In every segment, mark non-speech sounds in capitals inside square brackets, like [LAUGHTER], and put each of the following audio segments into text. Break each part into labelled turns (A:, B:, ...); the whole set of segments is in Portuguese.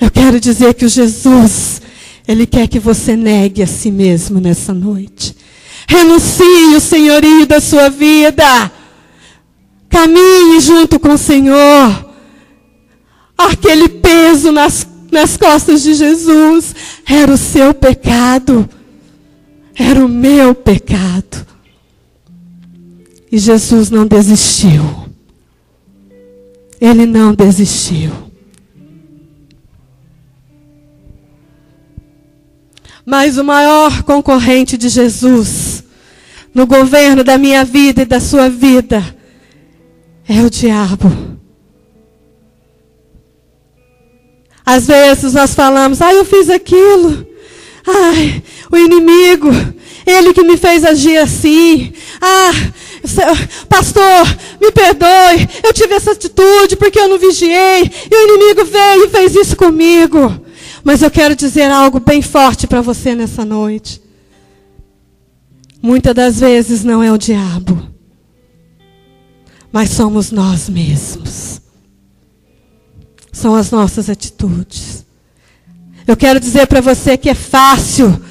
A: Eu quero dizer que o Jesus, Ele quer que você negue a si mesmo nessa noite. Renuncie o senhorio da sua vida. Caminhe junto com o Senhor. Aquele peso nas, nas costas de Jesus era o seu pecado. Era o meu pecado. E Jesus não desistiu. Ele não desistiu. Mas o maior concorrente de Jesus no governo da minha vida e da sua vida é o diabo. Às vezes nós falamos, ah, eu fiz aquilo. Ai, o inimigo, ele que me fez agir assim. Ah, pastor, me perdoe, eu tive essa atitude porque eu não vigiei. E o inimigo veio e fez isso comigo. Mas eu quero dizer algo bem forte para você nessa noite. Muitas das vezes não é o diabo, mas somos nós mesmos. São as nossas atitudes. Eu quero dizer para você que é fácil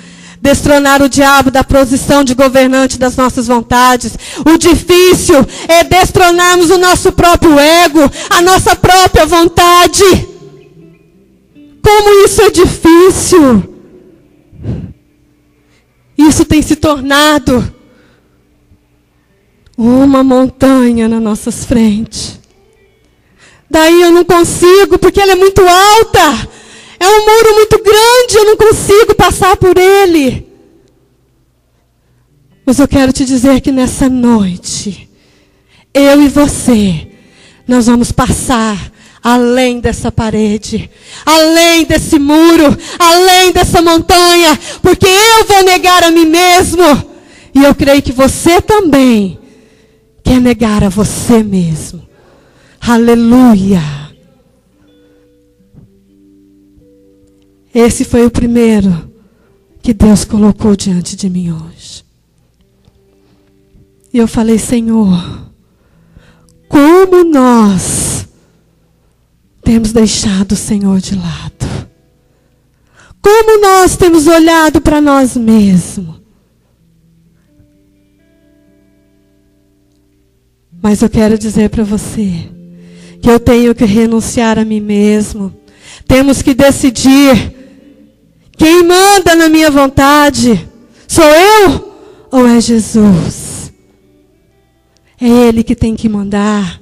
A: destronar o diabo da posição de governante das nossas vontades. O difícil é destronarmos o nosso próprio ego, a nossa própria vontade. Como isso é difícil. Isso tem se tornado uma montanha nas nossas frentes. Daí eu não consigo, porque ela é muito alta. É um muro muito grande, eu não consigo passar por ele. Mas eu quero te dizer que nessa noite, eu e você, nós vamos passar além dessa parede, além desse muro, além dessa montanha, porque eu vou negar a mim mesmo. E eu creio que você também quer negar a você mesmo. Aleluia. Esse foi o primeiro que Deus colocou diante de mim hoje. E eu falei, Senhor, como nós temos deixado o Senhor de lado. Como nós temos olhado para nós mesmos. Mas eu quero dizer para você que eu tenho que renunciar a mim mesmo. Temos que decidir quem manda na minha vontade. Sou eu ou é Jesus? É Ele que tem que mandar.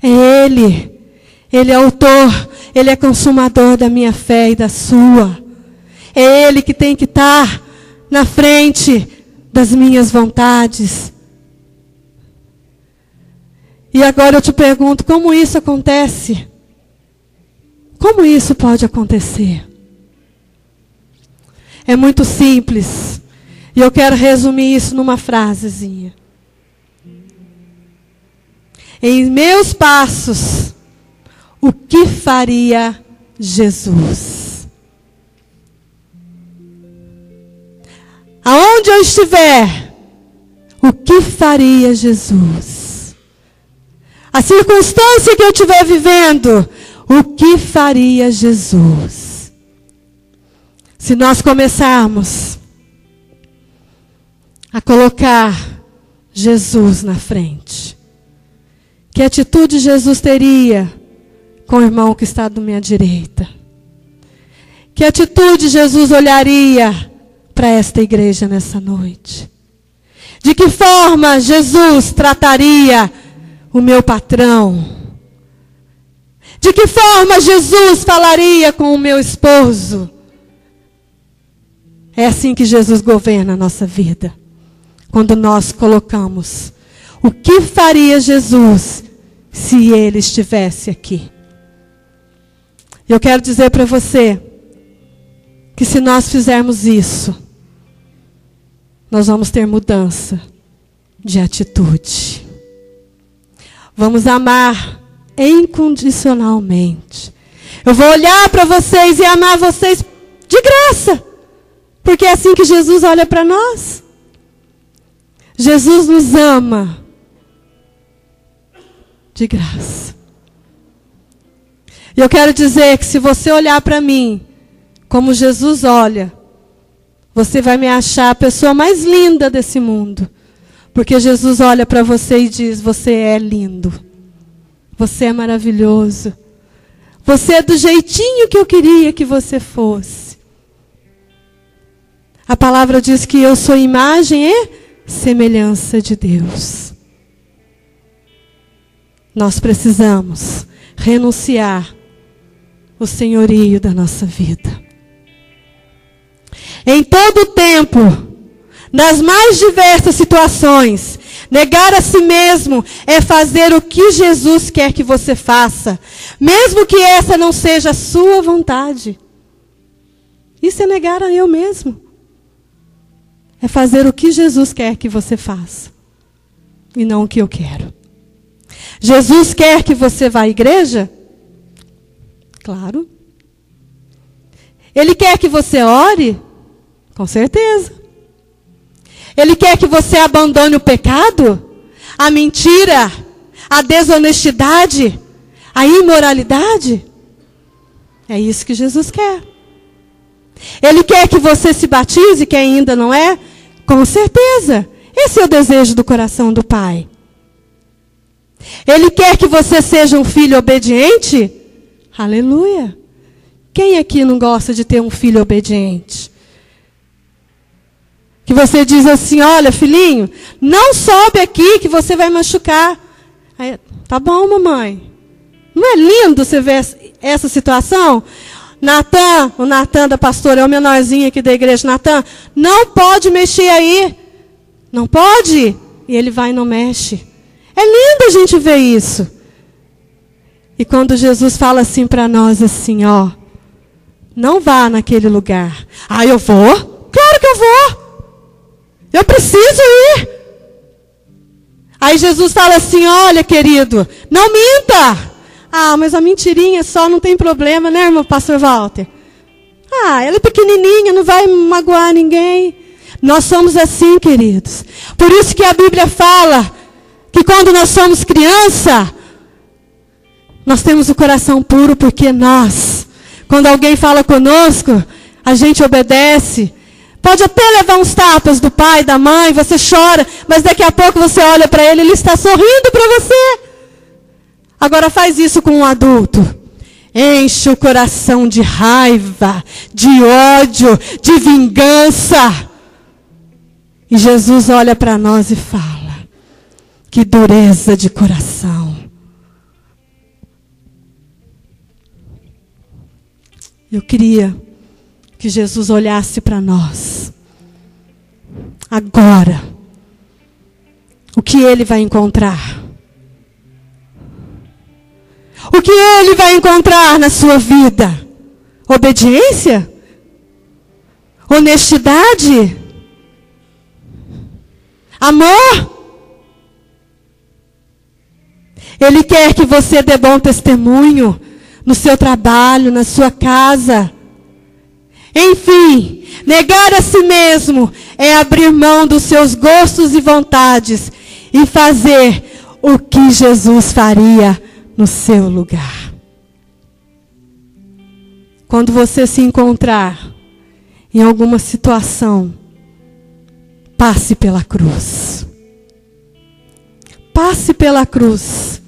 A: É Ele. Ele é autor, Ele é consumador da minha fé e da sua. É Ele que tem que estar na frente das minhas vontades. E agora eu te pergunto: como isso acontece? Como isso pode acontecer? É muito simples. E eu quero resumir isso numa frasezinha. Em meus passos, o que faria Jesus? Aonde eu estiver, o que faria Jesus? A circunstância que eu estiver vivendo, o que faria Jesus? Se nós começarmos a colocar Jesus na frente, que atitude Jesus teria com o irmão que está do minha direita? Que atitude Jesus olharia para esta igreja nessa noite? De que forma Jesus trataria o meu patrão? De que forma Jesus falaria com o meu esposo? É assim que Jesus governa a nossa vida. Quando nós colocamos o que faria Jesus se ele estivesse aqui. Eu quero dizer para você que se nós fizermos isso, nós vamos ter mudança de atitude. Vamos amar incondicionalmente. Eu vou olhar para vocês e amar vocês de graça. Porque é assim que Jesus olha para nós. Jesus nos ama de graça. E eu quero dizer que se você olhar para mim como Jesus olha, você vai me achar a pessoa mais linda desse mundo. Porque Jesus olha para você e diz: Você é lindo. Você é maravilhoso. Você é do jeitinho que eu queria que você fosse. A palavra diz que eu sou imagem e semelhança de Deus. Nós precisamos renunciar o senhorio da nossa vida. Em todo tempo, nas mais diversas situações, negar a si mesmo é fazer o que Jesus quer que você faça, mesmo que essa não seja a sua vontade. Isso é negar a eu mesmo. É fazer o que Jesus quer que você faça, e não o que eu quero. Jesus quer que você vá à igreja? Claro. Ele quer que você ore? Com certeza. Ele quer que você abandone o pecado, a mentira, a desonestidade, a imoralidade? É isso que Jesus quer. Ele quer que você se batize, que ainda não é? Com certeza. Esse é o desejo do coração do Pai. Ele quer que você seja um filho obediente? Aleluia. Quem aqui não gosta de ter um filho obediente? Que você diz assim: olha, filhinho, não sobe aqui que você vai machucar. Aí, tá bom, mamãe. Não é lindo você ver essa situação? Natan, o Natan da pastora, é o menorzinho aqui da igreja. Natan, não pode mexer aí. Não pode? E ele vai e não mexe. É lindo a gente ver isso. E quando Jesus fala assim para nós, assim, ó, não vá naquele lugar. Ah, eu vou? Claro que eu vou. Eu preciso ir. Aí Jesus fala assim: olha, querido, não minta. Ah, mas a mentirinha só não tem problema, né, irmão pastor Walter? Ah, ela é pequenininha, não vai magoar ninguém. Nós somos assim, queridos. Por isso que a Bíblia fala que quando nós somos criança, nós temos o coração puro porque nós, quando alguém fala conosco, a gente obedece. Pode até levar uns tapas do pai, da mãe, você chora, mas daqui a pouco você olha para ele, ele está sorrindo para você. Agora faz isso com um adulto. Enche o coração de raiva, de ódio, de vingança. E Jesus olha para nós e fala: Que dureza de coração. Eu queria que Jesus olhasse para nós. Agora. O que ele vai encontrar? O que ele vai encontrar na sua vida? Obediência? Honestidade? Amor? Ele quer que você dê bom testemunho no seu trabalho, na sua casa. Enfim, negar a si mesmo é abrir mão dos seus gostos e vontades e fazer o que Jesus faria no seu lugar. Quando você se encontrar em alguma situação, passe pela cruz. Passe pela cruz.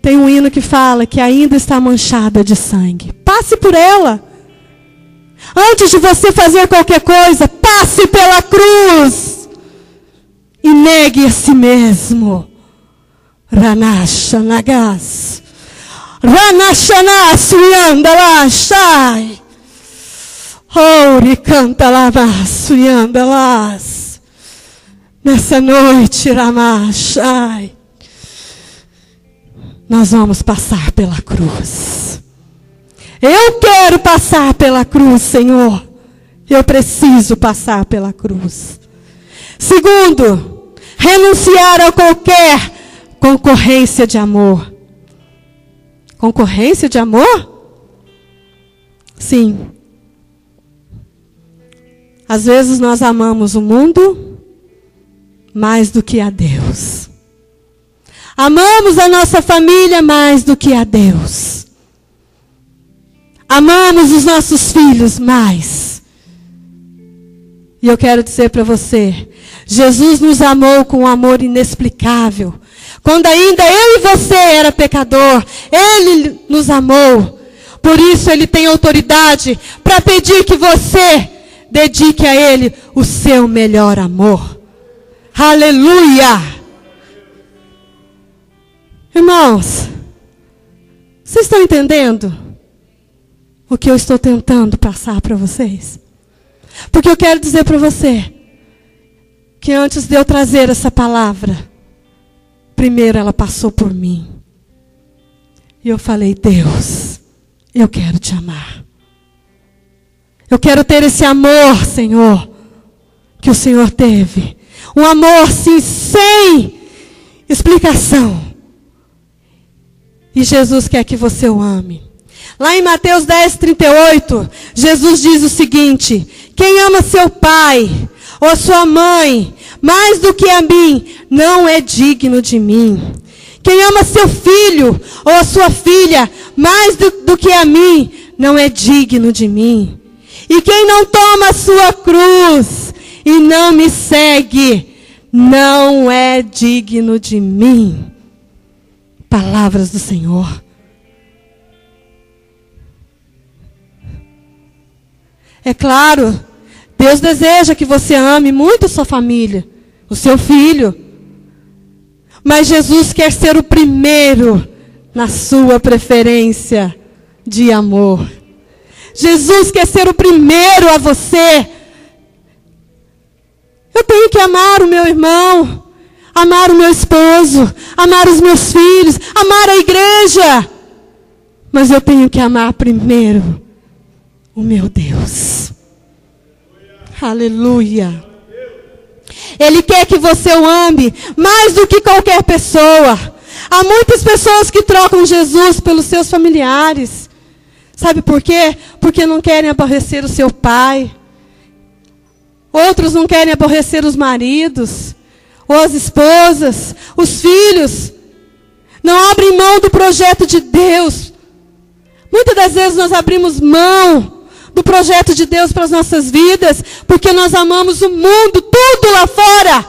A: Tem um hino que fala que ainda está manchada de sangue. Passe por ela. Antes de você fazer qualquer coisa, passe pela cruz. E negue a si mesmo. Ranasha nagas. Ranashana suyanda shai. Ori canta lava suyanda las. Nessa noite, Ramashai nós vamos passar pela cruz. Eu quero passar pela cruz, Senhor. Eu preciso passar pela cruz. Segundo, renunciar a qualquer concorrência de amor. Concorrência de amor? Sim. Às vezes nós amamos o mundo mais do que a Deus. Amamos a nossa família mais do que a Deus. amamos os nossos filhos mais. E eu quero dizer para você, Jesus nos amou com um amor inexplicável. Quando ainda eu e você era pecador, Ele nos amou. Por isso Ele tem autoridade para pedir que você dedique a Ele o seu melhor amor. Aleluia! Irmãos, vocês estão entendendo o que eu estou tentando passar para vocês? Porque eu quero dizer para você que antes de eu trazer essa palavra, primeiro ela passou por mim. E eu falei: Deus, eu quero te amar. Eu quero ter esse amor, Senhor, que o Senhor teve. Um amor, sim, sem explicação. E Jesus quer que você o ame. Lá em Mateus 10, 38, Jesus diz o seguinte: Quem ama seu pai ou sua mãe mais do que a mim, não é digno de mim. Quem ama seu filho ou sua filha mais do, do que a mim, não é digno de mim. E quem não toma a sua cruz e não me segue, não é digno de mim. Palavras do Senhor. É claro, Deus deseja que você ame muito a sua família, o seu filho. Mas Jesus quer ser o primeiro na sua preferência de amor. Jesus quer ser o primeiro a você. Eu tenho que amar o meu irmão, amar o meu esposo, amar os meus filhos, amar a igreja. Mas eu tenho que amar primeiro o meu Deus. Aleluia. Ele quer que você o ame mais do que qualquer pessoa. Há muitas pessoas que trocam Jesus pelos seus familiares. Sabe por quê? Porque não querem aborrecer o seu pai. Outros não querem aborrecer os maridos, ou as esposas, os filhos. Não abrem mão do projeto de Deus. Muitas das vezes nós abrimos mão do projeto de Deus para as nossas vidas, porque nós amamos o mundo, tudo lá fora.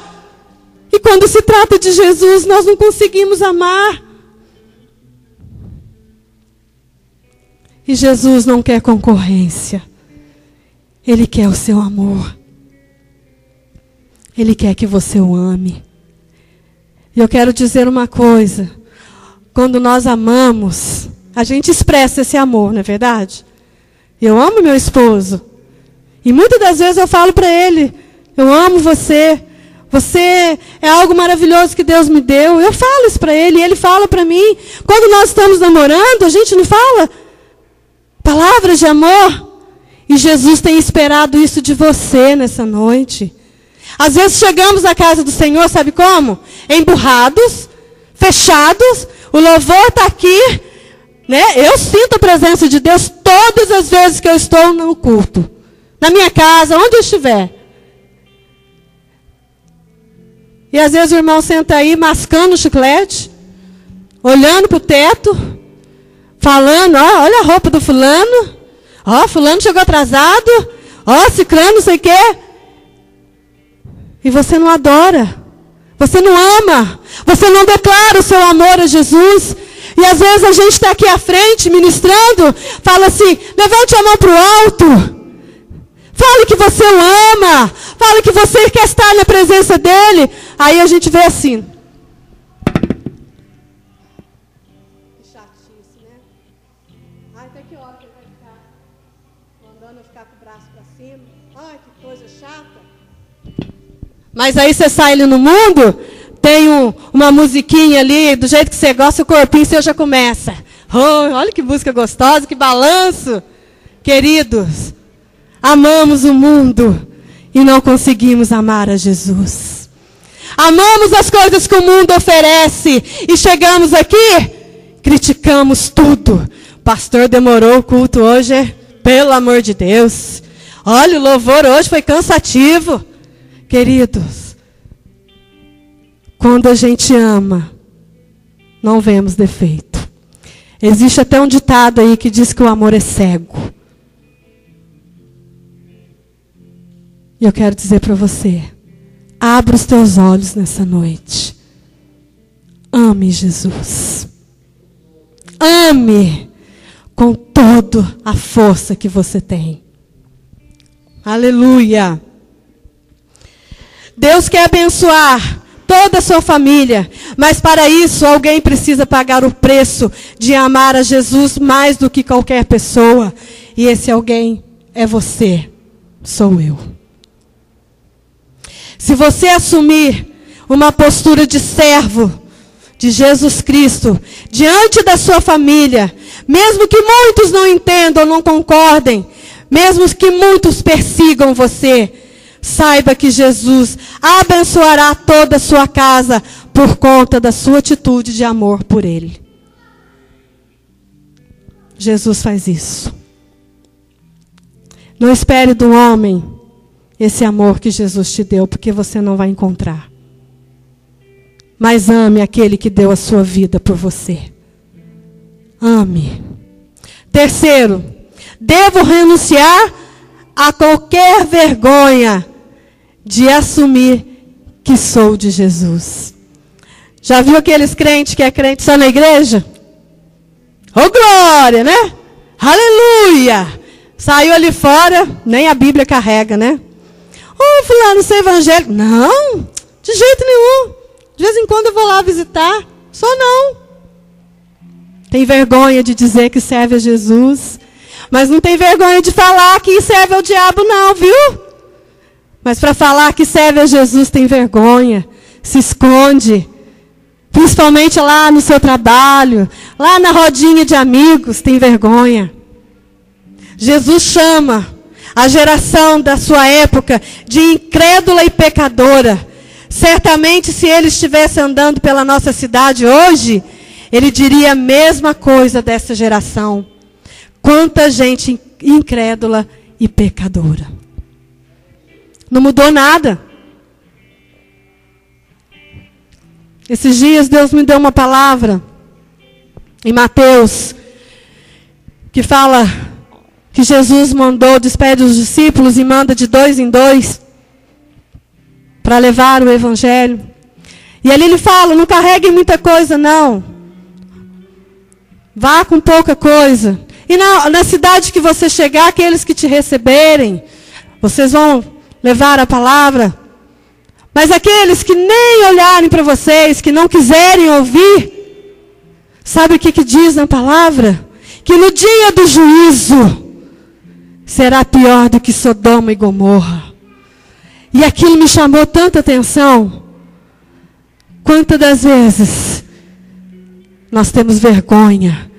A: E quando se trata de Jesus, nós não conseguimos amar. E Jesus não quer concorrência. Ele quer o seu amor. Ele quer que você o ame. E eu quero dizer uma coisa. Quando nós amamos, a gente expressa esse amor, não é verdade? Eu amo meu esposo. E muitas das vezes eu falo para ele: Eu amo você. Você é algo maravilhoso que Deus me deu. Eu falo isso para ele e ele fala para mim. Quando nós estamos namorando, a gente não fala palavras de amor. E Jesus tem esperado isso de você nessa noite. Às vezes chegamos à casa do Senhor, sabe como? Emburrados, fechados, o louvor está aqui, né? Eu sinto a presença de Deus todas as vezes que eu estou no culto. Na minha casa, onde eu estiver. E às vezes o irmão senta aí mascando o chiclete, olhando para o teto, falando, ó, olha a roupa do fulano, ó, fulano chegou atrasado, ó, ciclano, não sei o quê. E você não adora. Você não ama. Você não declara o seu amor a Jesus. E às vezes a gente está aqui à frente ministrando, fala assim: levante a mão para o alto. Fale que você o ama. Fale que você quer estar na presença dele. Aí a gente vê assim. Ai, que coisa chata. Mas aí você sai ali no mundo, tem um, uma musiquinha ali, do jeito que você gosta, o corpinho seu já começa. Oh, olha que música gostosa, que balanço. Queridos, amamos o mundo e não conseguimos amar a Jesus. Amamos as coisas que o mundo oferece e chegamos aqui, criticamos tudo. Pastor demorou o culto hoje, pelo amor de Deus. Olha, o louvor hoje foi cansativo. Queridos, quando a gente ama, não vemos defeito. Existe até um ditado aí que diz que o amor é cego. E eu quero dizer para você: abra os teus olhos nessa noite. Ame Jesus. Ame com toda a força que você tem. Aleluia. Deus quer abençoar toda a sua família, mas para isso alguém precisa pagar o preço de amar a Jesus mais do que qualquer pessoa, e esse alguém é você, sou eu. Se você assumir uma postura de servo de Jesus Cristo diante da sua família, mesmo que muitos não entendam, não concordem, mesmo que muitos persigam você, saiba que Jesus abençoará toda a sua casa por conta da sua atitude de amor por Ele. Jesus faz isso. Não espere do homem esse amor que Jesus te deu, porque você não vai encontrar. Mas ame aquele que deu a sua vida por você. Ame. Terceiro, devo renunciar a qualquer vergonha de assumir que sou de Jesus. Já viu aqueles crentes que é crente só na igreja? Oh glória, né? Aleluia! Saiu ali fora, nem a Bíblia carrega, né? Ô, oh, fulano, você é evangélico? Não, de jeito nenhum. De vez em quando eu vou lá visitar. Só não. Tem vergonha de dizer que serve a Jesus. Mas não tem vergonha de falar que serve ao diabo, não, viu? Mas para falar que serve a Jesus tem vergonha. Se esconde. Principalmente lá no seu trabalho, lá na rodinha de amigos, tem vergonha. Jesus chama a geração da sua época de incrédula e pecadora. Certamente, se ele estivesse andando pela nossa cidade hoje, ele diria a mesma coisa dessa geração. Quanta gente incrédula e pecadora. Não mudou nada. Esses dias Deus me deu uma palavra em Mateus que fala que Jesus mandou, despede os discípulos e manda de dois em dois para levar o evangelho. E ali ele fala: não carregue muita coisa, não. Vá com pouca coisa. E na, na cidade que você chegar, aqueles que te receberem, vocês vão levar a palavra. Mas aqueles que nem olharem para vocês, que não quiserem ouvir, sabe o que, que diz na palavra? Que no dia do juízo, será pior do que Sodoma e Gomorra. E aquilo me chamou tanta atenção. Quantas das vezes nós temos vergonha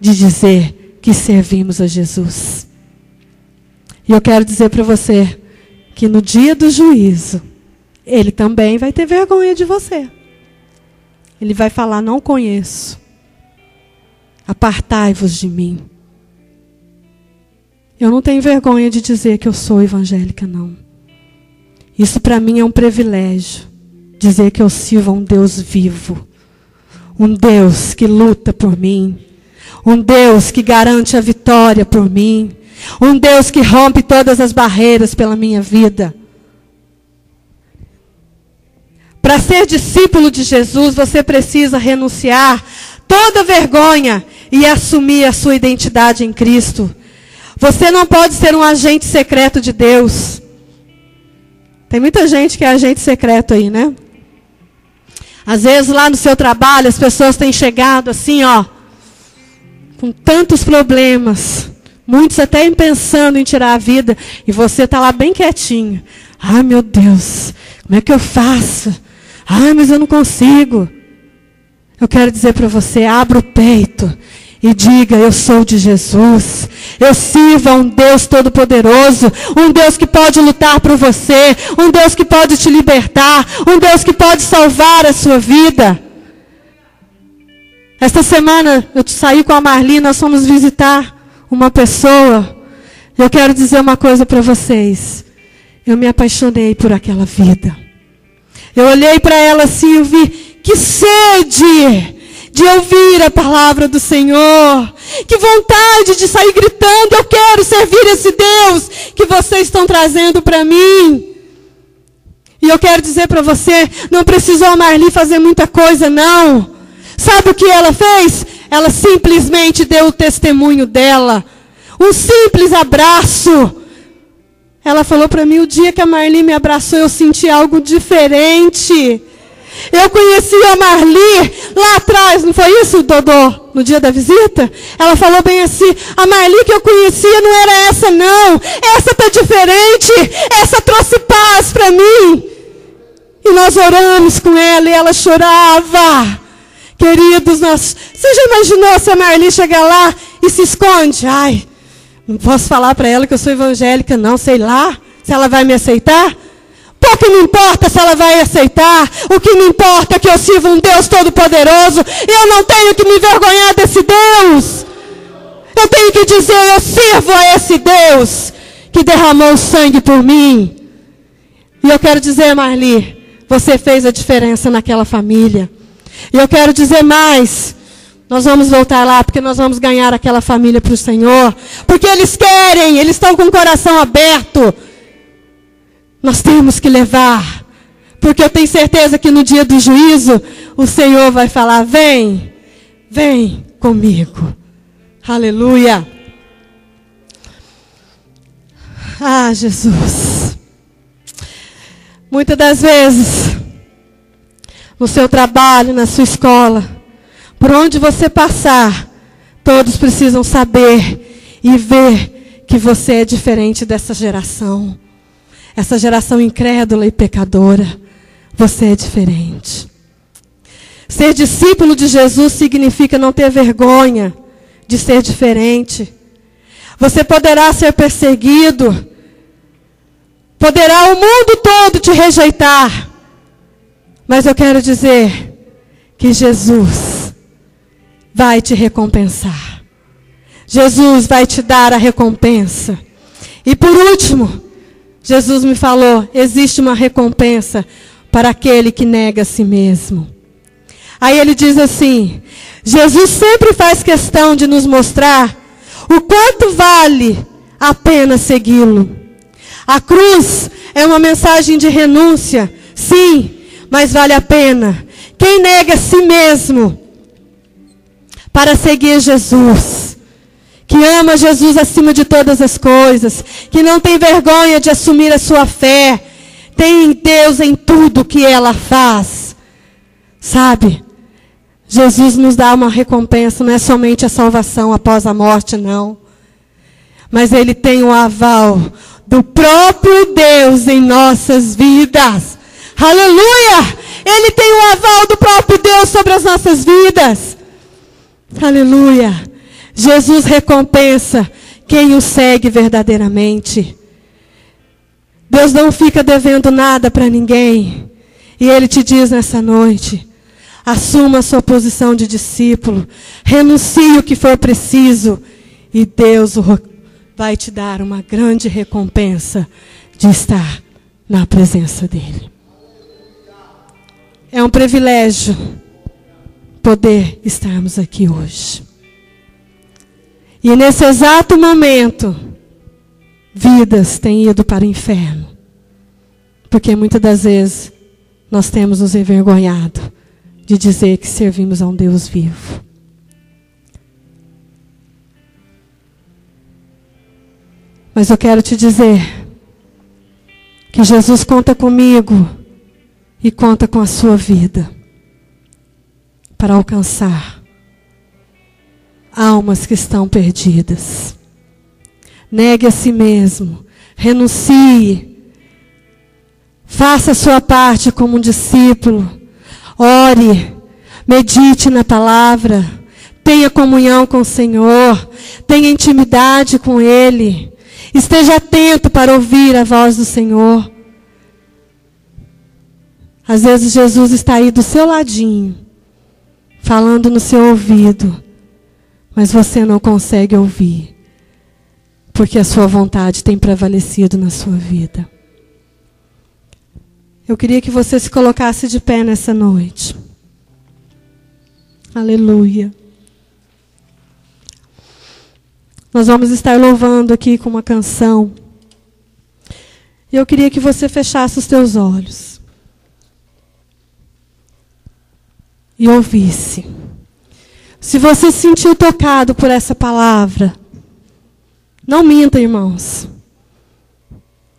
A: de dizer que servimos a Jesus? E eu quero dizer para você que no dia do juízo, ele também vai ter vergonha de você. Ele vai falar: Não conheço. Apartai-vos de mim. Eu não tenho vergonha de dizer que eu sou evangélica, não. Isso para mim é um privilégio. Dizer que eu sirvo a um Deus vivo. Um Deus que luta por mim. Um Deus que garante a vitória por mim. Um Deus que rompe todas as barreiras pela minha vida. Para ser discípulo de Jesus, você precisa renunciar toda vergonha e assumir a sua identidade em Cristo. Você não pode ser um agente secreto de Deus. Tem muita gente que é agente secreto aí, né? Às vezes lá no seu trabalho as pessoas têm chegado assim, ó, com tantos problemas, muitos até pensando em tirar a vida, e você está lá bem quietinho. Ai meu Deus, como é que eu faço? Ai, mas eu não consigo. Eu quero dizer para você, abra o peito e diga: Eu sou de Jesus. Eu sirvo a um Deus todo-poderoso, um Deus que pode lutar por você, um Deus que pode te libertar, um Deus que pode salvar a sua vida. Esta semana eu saí com a Marli, nós fomos visitar uma pessoa. Eu quero dizer uma coisa para vocês. Eu me apaixonei por aquela vida. Eu olhei para ela assim e vi que sede de ouvir a palavra do Senhor. Que vontade de sair gritando: Eu quero servir esse Deus que vocês estão trazendo para mim. E eu quero dizer para você: não precisou a Marli fazer muita coisa, não. Sabe o que ela fez? Ela simplesmente deu o testemunho dela. Um simples abraço. Ela falou para mim: o dia que a Marli me abraçou, eu senti algo diferente. Eu conheci a Marli lá atrás, não foi isso, Dodô? No dia da visita? Ela falou bem assim: a Marli que eu conhecia não era essa, não. Essa tá diferente. Essa trouxe paz para mim. E nós oramos com ela e ela chorava. Queridos, nós, você já imaginou se a Marli chegar lá e se esconde? Ai, não posso falar para ela que eu sou evangélica, não, sei lá. Se ela vai me aceitar? Pouco me importa se ela vai aceitar. O que me importa é que eu sirvo um Deus Todo-Poderoso. Eu não tenho que me envergonhar desse Deus. Eu tenho que dizer: eu sirvo a esse Deus que derramou sangue por mim. E eu quero dizer, Marli, você fez a diferença naquela família. E eu quero dizer mais. Nós vamos voltar lá porque nós vamos ganhar aquela família para o Senhor. Porque eles querem, eles estão com o coração aberto. Nós temos que levar. Porque eu tenho certeza que no dia do juízo, o Senhor vai falar: vem, vem comigo. Aleluia. Ah, Jesus. Muitas das vezes, no seu trabalho, na sua escola, por onde você passar, todos precisam saber e ver que você é diferente dessa geração essa geração incrédula e pecadora, você é diferente. Ser discípulo de Jesus significa não ter vergonha de ser diferente. Você poderá ser perseguido, poderá o mundo todo te rejeitar, mas eu quero dizer que Jesus vai te recompensar. Jesus vai te dar a recompensa. E por último, Jesus me falou: existe uma recompensa para aquele que nega a si mesmo. Aí ele diz assim: Jesus sempre faz questão de nos mostrar o quanto vale a pena segui-lo. A cruz é uma mensagem de renúncia, sim, mas vale a pena. Quem nega a si mesmo para seguir Jesus que ama Jesus acima de todas as coisas, que não tem vergonha de assumir a sua fé, tem Deus em tudo que ela faz. Sabe? Jesus nos dá uma recompensa, não é somente a salvação após a morte, não. Mas Ele tem o aval do próprio Deus em nossas vidas. Aleluia! Ele tem o aval do próprio Deus sobre as nossas vidas. Aleluia! Jesus recompensa quem o segue verdadeiramente. Deus não fica devendo nada para ninguém. E Ele te diz nessa noite: assuma a sua posição de discípulo, renuncie o que for preciso, e Deus vai te dar uma grande recompensa de estar na presença dEle. É um privilégio poder estarmos aqui hoje. E nesse exato momento, vidas têm ido para o inferno. Porque muitas das vezes nós temos nos envergonhado de dizer que servimos a um Deus vivo. Mas eu quero te dizer que Jesus conta comigo e conta com a sua vida para alcançar almas que estão perdidas. Negue a si mesmo, renuncie, faça a sua parte como um discípulo, ore, medite na palavra, tenha comunhão com o Senhor, tenha intimidade com Ele, esteja atento para ouvir a voz do Senhor. Às vezes Jesus está aí do seu ladinho, falando no seu ouvido mas você não consegue ouvir, porque a sua vontade tem prevalecido na sua vida. Eu queria que você se colocasse de pé nessa noite. Aleluia. Nós vamos estar louvando aqui com uma canção. E eu queria que você fechasse os teus olhos. E ouvisse. Se você se sentiu tocado por essa palavra, não minta, irmãos.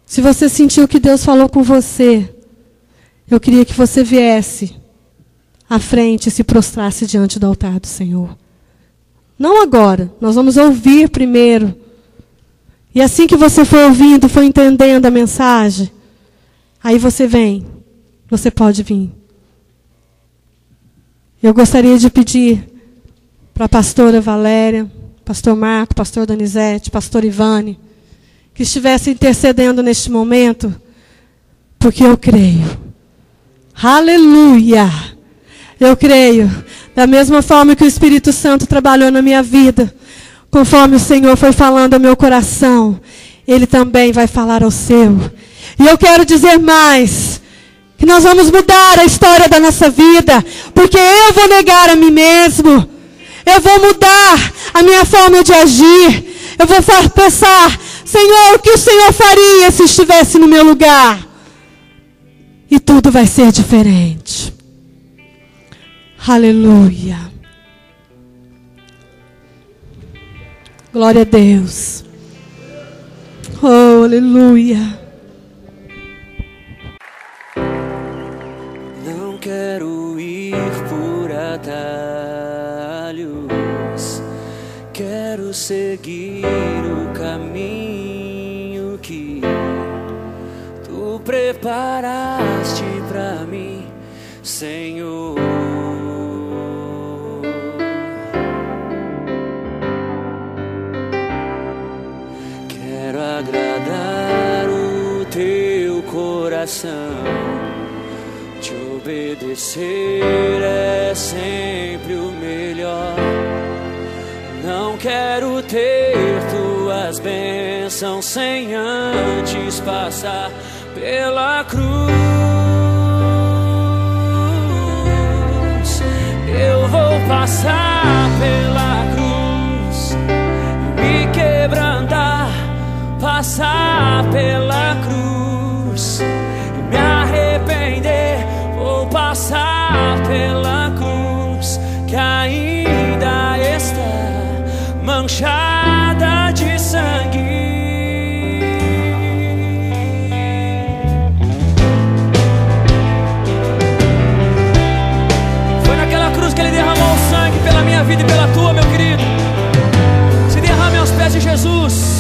A: Se você sentiu que Deus falou com você, eu queria que você viesse à frente e se prostrasse diante do altar do Senhor. Não agora, nós vamos ouvir primeiro. E assim que você for ouvindo, for entendendo a mensagem, aí você vem, você pode vir. Eu gostaria de pedir para a pastora Valéria, pastor Marco, pastor Donizete, pastor Ivane, que estivesse intercedendo neste momento, porque eu creio. Aleluia! Eu creio. Da mesma forma que o Espírito Santo trabalhou na minha vida, conforme o Senhor foi falando ao meu coração, Ele também vai falar ao seu. E eu quero dizer mais. Que nós vamos mudar a história da nossa vida. Porque eu vou negar a mim mesmo. Eu vou mudar a minha forma de agir. Eu vou pensar, Senhor, o que o Senhor faria se estivesse no meu lugar? E tudo vai ser diferente. Aleluia. Glória a Deus. Oh, aleluia.
B: Preparaste para mim, Senhor. agradar o teu coração. Te obedecer é sempre o melhor. Não quero ter tuas bênçãos sem antes passar pela cruz. Eu vou passar pela cruz me quebrantar passar pela cruz Jesus.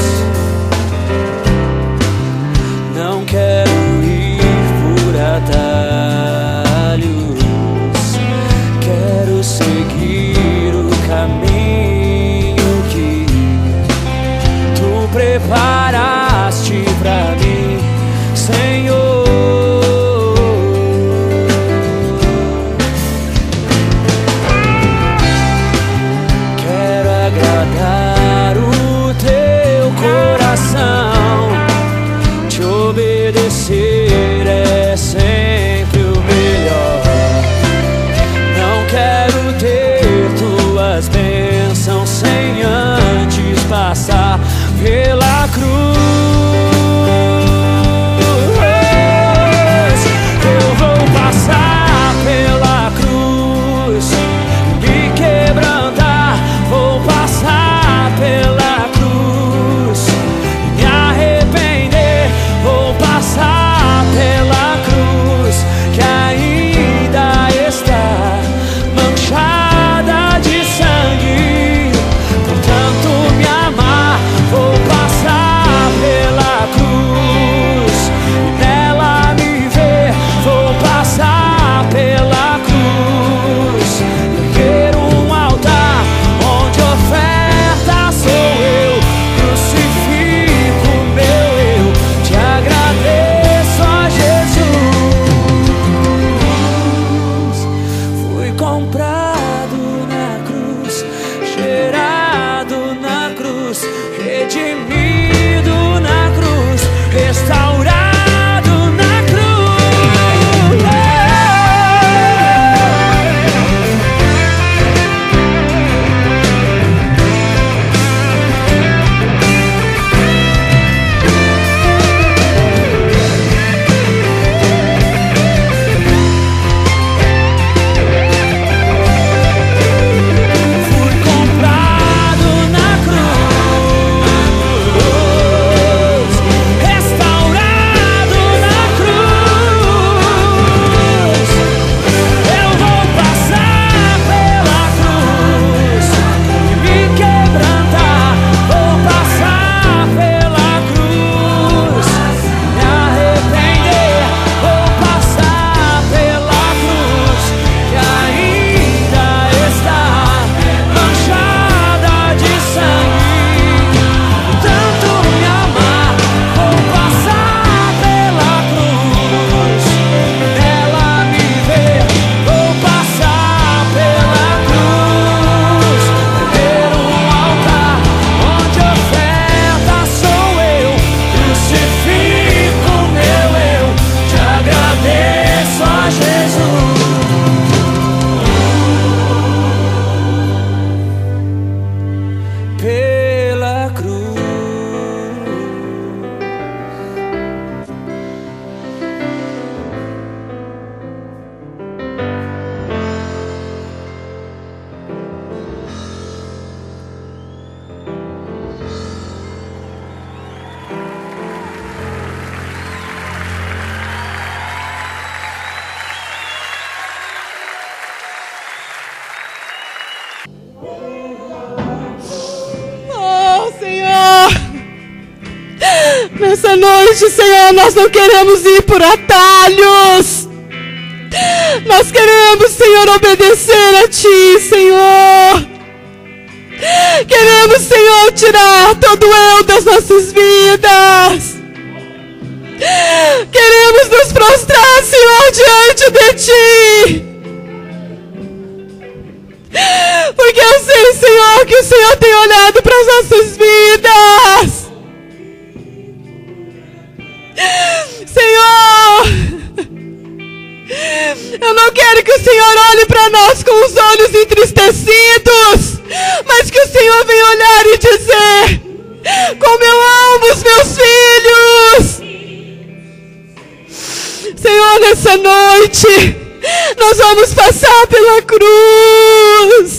A: Noite, Senhor, nós não queremos ir por atalhos. Nós queremos, Senhor, obedecer a Ti, Senhor. Queremos, Senhor, tirar todo o eu das nossas vidas. Queremos nos prostrar, Senhor, diante de Ti. Porque eu sei, Senhor, que o Senhor tem olhado para as nossas vidas. Senhor, eu não quero que o Senhor olhe para nós com os olhos entristecidos, mas que o Senhor venha olhar e dizer: Como eu amo os meus filhos. Senhor, nessa noite, nós vamos passar pela cruz.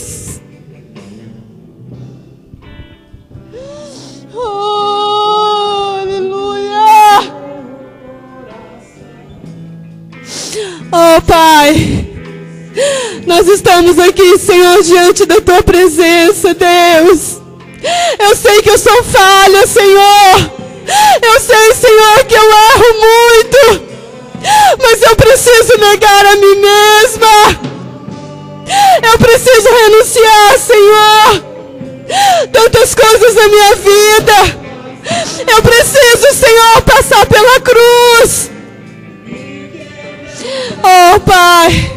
A: Oh, Pai. Nós estamos aqui, Senhor, diante da tua presença, Deus. Eu sei que eu sou falha, Senhor. Eu sei, Senhor, que eu erro muito. Mas eu preciso negar a mim mesma. Eu preciso renunciar, Senhor. Tantas coisas na minha vida. Eu preciso, Senhor, passar pela cruz. Oh, Pai,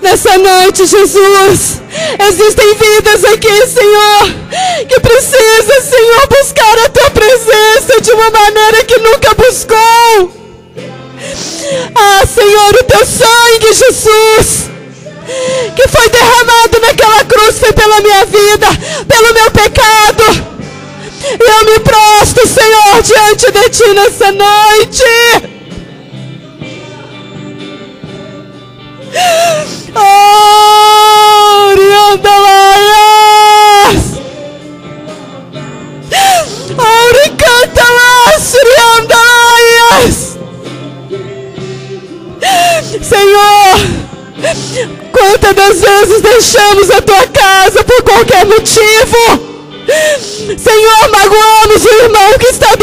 A: nessa noite, Jesus, existem vidas aqui, Senhor, que precisa, Senhor, buscar a Tua presença de uma maneira que nunca buscou. Ah, Senhor, o Teu sangue, Jesus, que foi derramado naquela cruz, foi pela minha vida, pelo meu pecado. E eu me prostro, Senhor, diante de Ti nessa noite.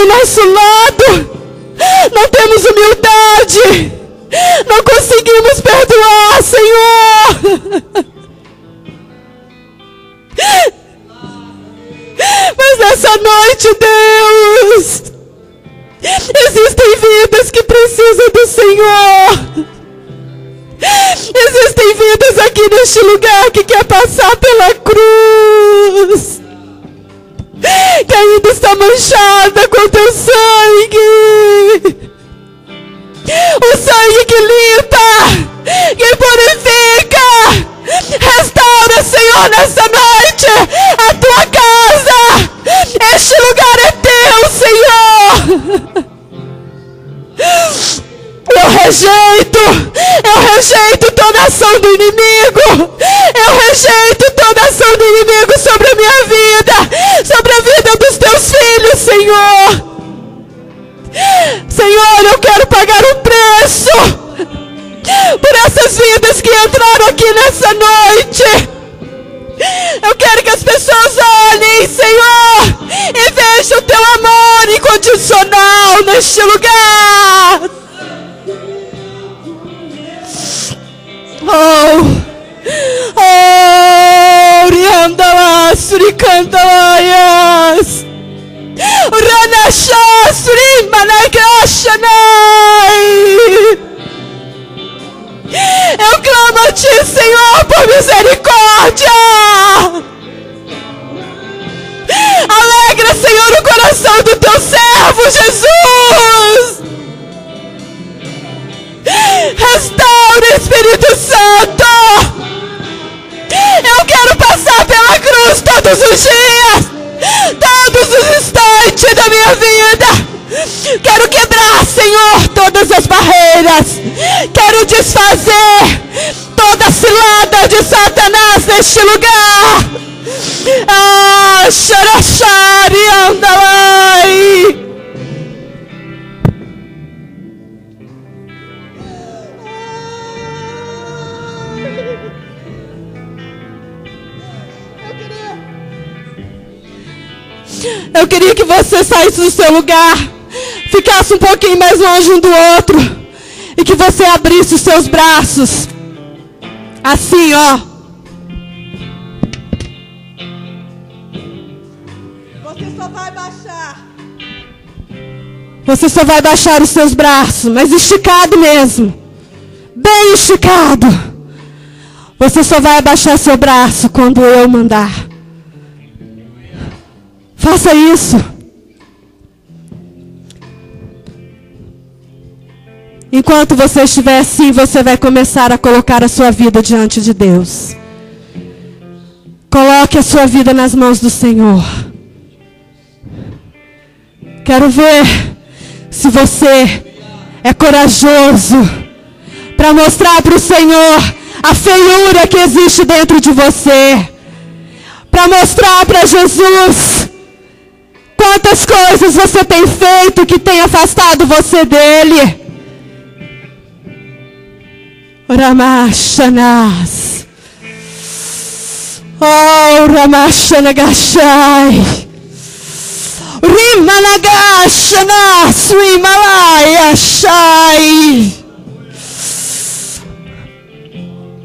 A: Nosso lado. Não temos humildade. Não conseguimos perdoar, Senhor. Mas nessa noite, Deus, existem vidas que precisam do Senhor. Existem vidas aqui neste lugar que quer passar pela cruz. Que ainda está manchada com teu sangue. O sangue que limpa, que purifica. Restaura, Senhor, nessa noite a tua casa. Este lugar é teu, Senhor. Eu rejeito, eu rejeito toda ação do inimigo. Eu rejeito toda ação do inimigo sobre a minha vida, sobre a vida dos teus filhos, Senhor. Senhor, eu quero pagar o preço por essas vidas que entraram aqui nessa noite. Eu quero que as pessoas olhem, Senhor, e vejam o teu amor incondicional neste lugar. Oh, oh, Riandala, Surikandalaias. Ranasha, Suri, Managashanai. Eu clamo a Ti, Senhor, por misericórdia. Alegra, Senhor, o coração do Teu servo, Jesus. Restaure, Espírito Santo. Todos os dias, todos os instantes da minha vida. Quero quebrar, Senhor, todas as barreiras. Quero desfazer toda cilada de Satanás neste lugar. Ah, xaraxari, andalai. Eu queria que você saísse do seu lugar, ficasse um pouquinho mais longe um do outro e que você abrisse os seus braços. Assim, ó. Você só vai baixar. Você só vai baixar os seus braços, mas esticado mesmo. Bem esticado. Você só vai abaixar seu braço quando eu mandar. Faça isso. Enquanto você estiver assim, você vai começar a colocar a sua vida diante de Deus. Coloque a sua vida nas mãos do Senhor. Quero ver se você é corajoso para mostrar para o Senhor a feiura que existe dentro de você. Para mostrar para Jesus quantas coisas você tem feito que tem afastado você dele. Ramashanas. Oh, Ramashanagashai. Rimanagashana Swimalaya Shai.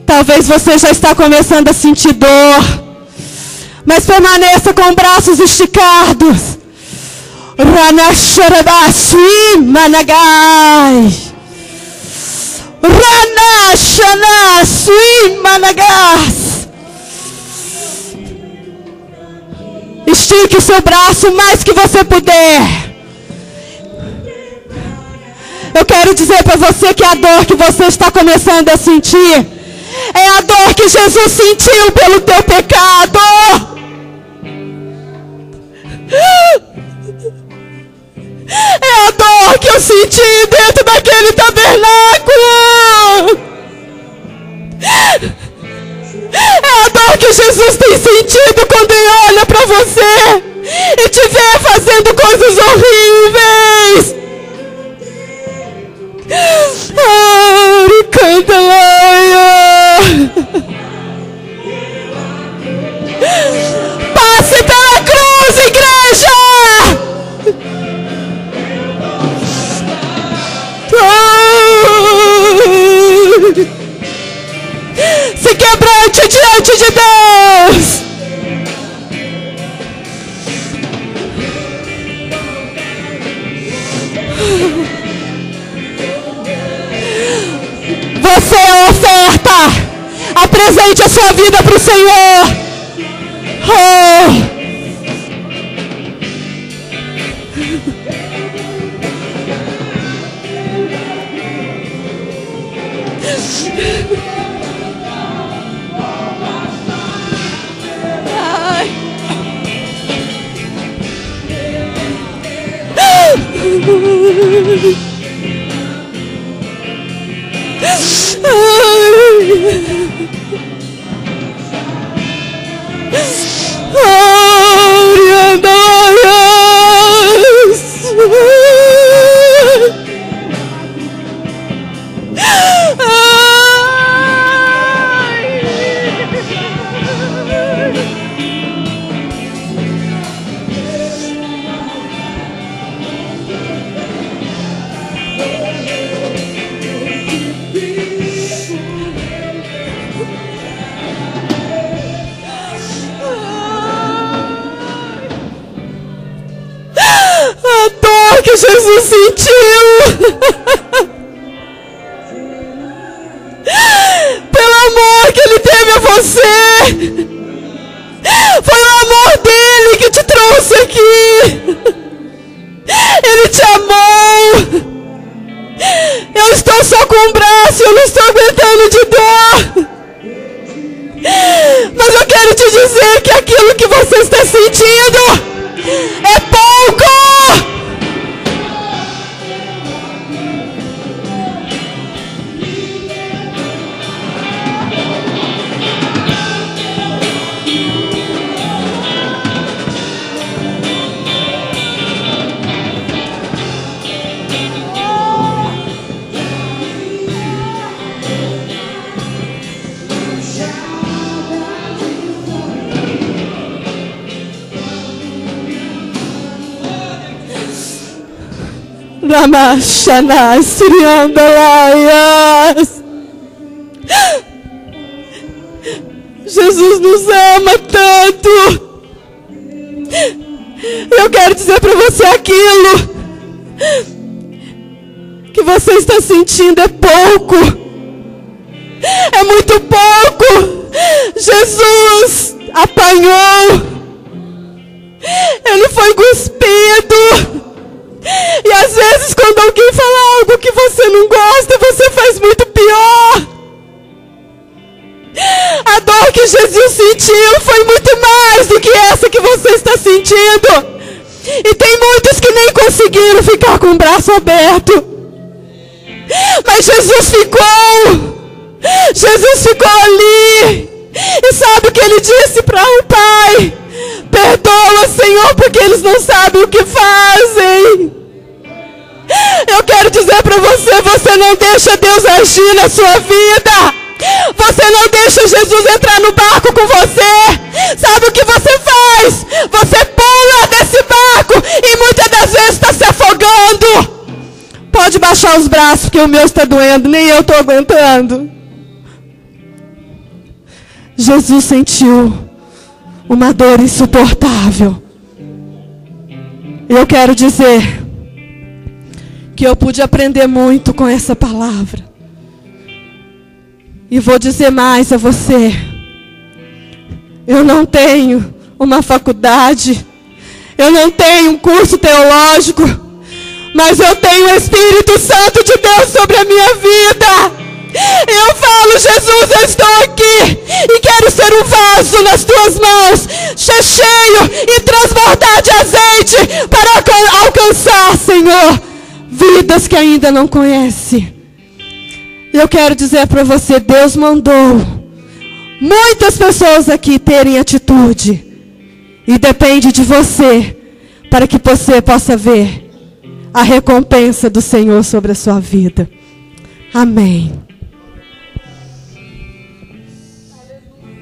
A: Talvez você já está começando a sentir dor. Mas permaneça com braços esticados. Ranasharabasui Managai. Ranashana Sui Managas. Estique o seu braço o mais que você puder. Eu quero dizer para você que a dor que você está começando a sentir é a dor que Jesus sentiu pelo teu pecado. É a dor que eu senti dentro daquele tabernáculo. É a dor que Jesus tem sentido quando Ele olha para você e te vê fazendo coisas horríveis. Oh, canta Passe sua vida para o Senhor. Oh. Jesus [LAUGHS] Jesus nos ama tanto. Eu quero dizer para você aquilo que você está sentindo é pouco. É muito pouco. Jesus apanhou. Ele foi cuspido. E tem muitos que nem conseguiram ficar com o braço aberto. Mas Jesus ficou. Jesus ficou ali. E sabe o que ele disse para o Pai? Perdoa, Senhor, porque eles não sabem o que fazem. Eu quero dizer para você: você não deixa Deus agir na sua vida. Você não deixa Jesus entrar no barco com você. Sabe o que você faz? Você desse barco e muitas das vezes está se afogando. Pode baixar os braços, porque o meu está doendo, nem eu estou aguentando. Jesus sentiu uma dor insuportável. Eu quero dizer que eu pude aprender muito com essa palavra. E vou dizer mais a você. Eu não tenho uma faculdade, eu não tenho um curso teológico, mas eu tenho o Espírito Santo de Deus sobre a minha vida. Eu falo, Jesus, eu estou aqui e quero ser um vaso nas tuas mãos, cheio e transbordar de azeite para alcançar, Senhor, vidas que ainda não conhece. Eu quero dizer para você, Deus mandou muitas pessoas aqui terem atitude. E depende de você para que você possa ver a recompensa do Senhor sobre a sua vida. Amém.